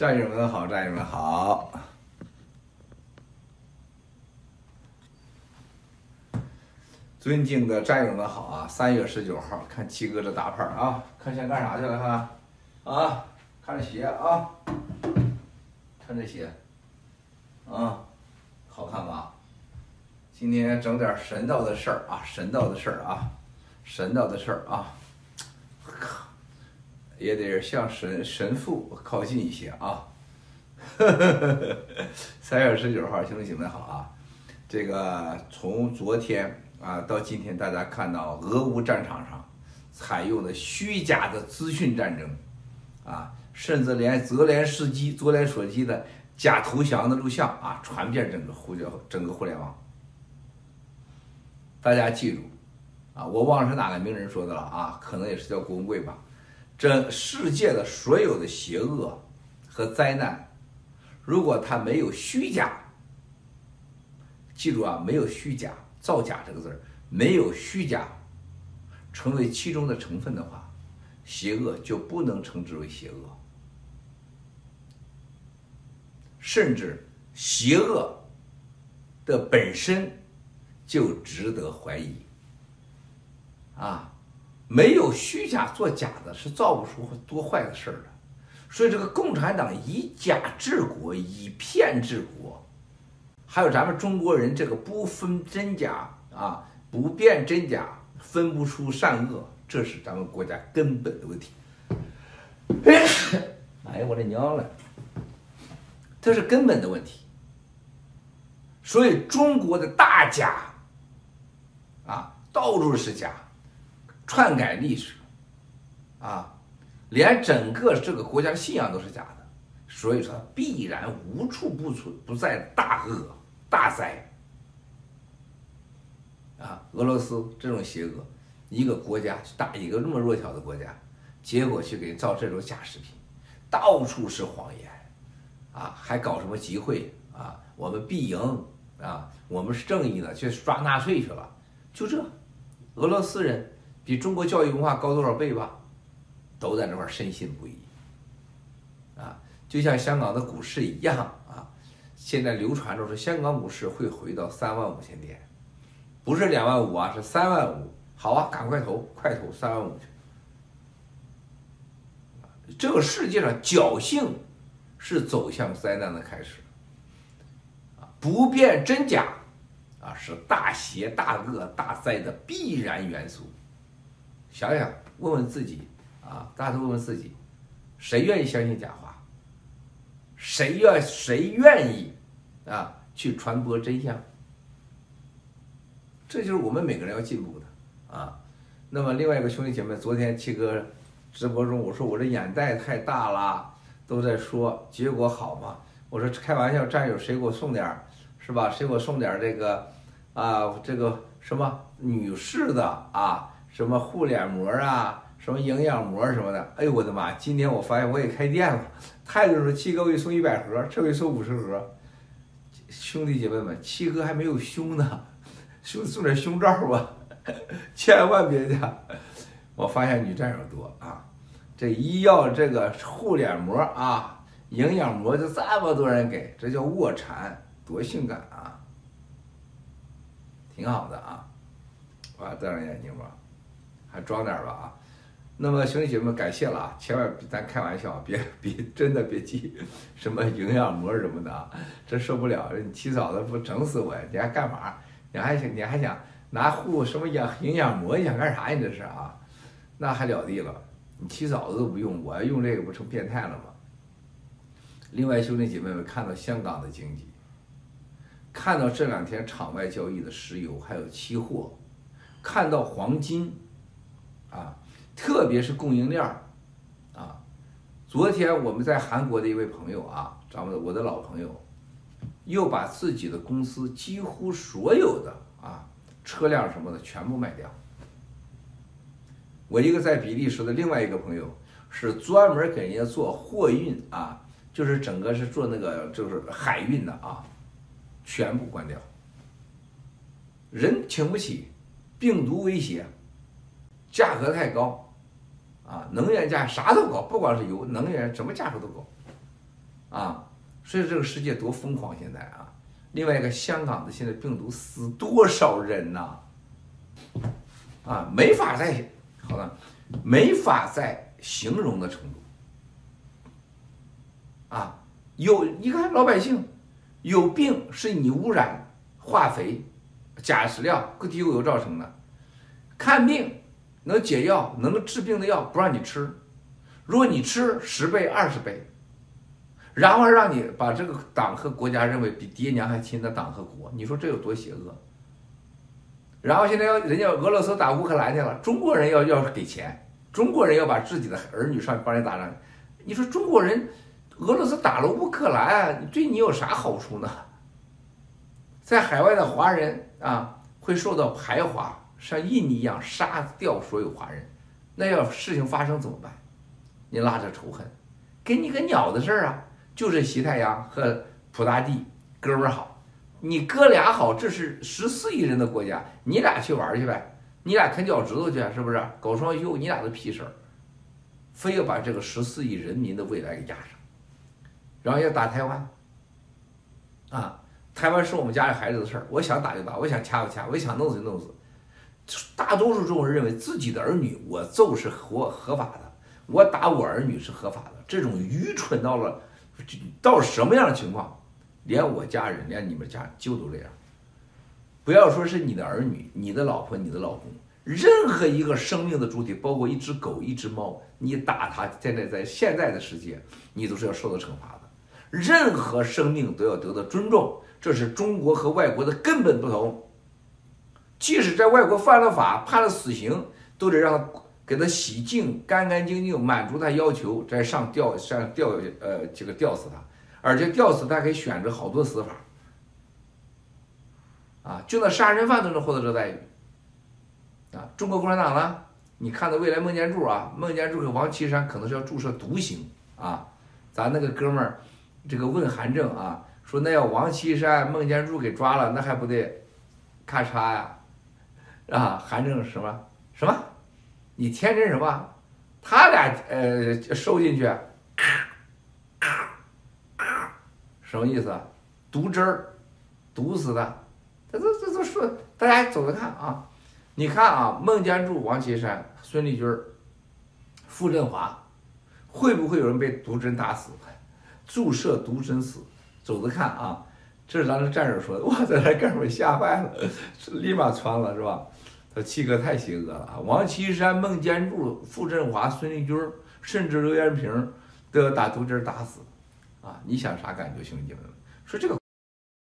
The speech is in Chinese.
战友们好，战友们好。尊敬的战友们好啊！三月十九号，看七哥这大牌啊，看先干啥去了哈？啊，看这鞋啊，看这鞋，啊，好看吧？今天整点神道的事儿啊，神道的事儿啊，神道的事儿啊，也得向神神父靠近一些啊。三月十九号，兄弟姐妹好啊！这个从昨天。啊，到今天大家看到俄乌战场上采用的虚假的资讯战争，啊，甚至连泽连斯基、泽连斯基的假投降的录像啊，传遍整个互联整个互联网。大家记住，啊，我忘了是哪个名人说的了啊，可能也是叫郭文贵吧。这世界的所有的邪恶和灾难，如果它没有虚假，记住啊，没有虚假。造假这个字儿没有虚假，成为其中的成分的话，邪恶就不能称之为邪恶，甚至邪恶的本身就值得怀疑。啊，没有虚假做假的是造不出多坏的事儿的，所以这个共产党以假治国，以骗治国。还有咱们中国人这个不分真假啊，不辨真假，分不出善恶，这是咱们国家根本的问题。哎呀，我的娘嘞！这是根本的问题。所以中国的大假啊，到处是假，篡改历史啊，连整个这个国家的信仰都是假的。所以说，必然无处不存不在大恶。大灾啊！俄罗斯这种邪恶，一个国家打一个那么弱小的国家，结果去给造这种假视频，到处是谎言啊！还搞什么集会啊？我们必赢啊！我们是正义的，去抓纳粹去了，就这。俄罗斯人比中国教育文化高多少倍吧？都在那块深信不疑啊！就像香港的股市一样啊。现在流传着说香港股市会回到三万五千点，不是两万五啊，是三万五。好啊，赶快投，快投三万五去。这个世界上侥幸是走向灾难的开始，啊，不辨真假，啊，是大邪大恶大灾的必然元素。想想，问问自己，啊，大家都问问自己，谁愿意相信假话？谁愿谁愿意啊去传播真相？这就是我们每个人要进步的啊。那么另外一个兄弟姐妹，昨天七哥直播中我说我这眼袋太大了，都在说结果好吗？我说开玩笑，战友谁给我送点儿是吧？谁给我送点这个啊这个什么女士的啊什么护脸膜啊什么营养膜什么的？哎呦我的妈！今天我发现我也开店了。太多人说七哥给你送一百盒，这回送五十盒。兄弟姐妹们，七哥还没有胸呢，送送点胸罩吧，千万别的。我发现女战友多啊，这一要这个护脸膜啊，营养膜就这么多人给，这叫卧蚕，多性感啊，挺好的啊。我要戴上眼镜吧，还装点吧啊。那么兄弟姐妹们，感谢了啊！千万别咱开玩笑，别别真的别寄什么营养膜什么的啊，真受不了！你起早的不整死我呀？你还干嘛？你还想你还想拿护什么养营养膜？你想干啥？你这是啊？那还了得了！你起早的都不用，我要用这个不成变态了吗？另外兄弟姐妹们，看到香港的经济，看到这两天场外交易的石油还有期货，看到黄金，啊。特别是供应链儿，啊，昨天我们在韩国的一位朋友啊，咱们我的老朋友，又把自己的公司几乎所有的啊车辆什么的全部卖掉。我一个在比利时的另外一个朋友，是专门给人家做货运啊，就是整个是做那个就是海运的啊，全部关掉。人请不起，病毒威胁，价格太高。啊，能源价啥都高，不管是油，能源什么价格都高。啊，所以这个世界多疯狂现在啊！另外一个，香港的现在病毒死多少人呐？啊，没法再好了，没法再形容的程度。啊，有你看老百姓有病是你污染化肥、假饲料、个地沟油造成的，看病能解药能治病的药不让你吃，如果你吃十倍二十倍。然后让你把这个党和国家认为比爹娘还亲的党和国，你说这有多邪恶？然后现在要人家俄罗斯打乌克兰去了，中国人要要给钱，中国人要把自己的儿女上去帮人打仗，你说中国人，俄罗斯打了乌克兰，对你有啥好处呢？在海外的华人啊，会受到排华，像印尼一样杀掉所有华人，那要事情发生怎么办？你拉着仇恨，给你个鸟的事儿啊！就是习太阳和普大帝哥们儿好，你哥俩好，这是十四亿人的国家，你俩去玩去呗，你俩啃脚趾头去，是不是？搞双休，你俩的屁事儿，非要把这个十四亿人民的未来给压上，然后要打台湾，啊，台湾是我们家里孩子的事儿，我想打就打，我想掐就掐，我想弄死就弄死。大多数中国人认为自己的儿女我揍是合合法的，我打我儿女是合法的，这种愚蠢到了。到什么样的情况，连我家人，连你们家就都这样。不要说是你的儿女、你的老婆、你的老公，任何一个生命的主体，包括一只狗、一只猫，你打它，现在在现在的世界，你都是要受到惩罚的。任何生命都要得到尊重，这是中国和外国的根本不同。即使在外国犯了法、判了死刑，都得让他。给他洗净，干干净净，满足他要求，再上吊上吊呃这个吊死他，而且吊死他可以选择好多死法，啊，就那杀人犯都能获得这待遇，啊，中国共产党呢？你看到未来孟建柱啊，孟建柱和王岐山可能是要注射毒刑啊，咱那个哥们儿，这个问韩正啊，说那要王岐山、孟建柱给抓了，那还不得咔嚓呀？啊韩正什么什么？你天真什么？他俩呃收进去，什么意思？毒汁儿，毒死的。这这这这说，大家走着看啊！你看啊，孟建柱、王岐山、孙立军、傅振华，会不会有人被毒针打死？注射毒针死？走着看啊！这是咱的战友说的，哇，在这哥们吓坏了，立马穿了是吧？他七哥太邪恶了啊！王岐山、孟建柱、傅振华、孙立军，甚至刘延平都要打毒针打死，啊！你想啥感觉，兄弟们？说这个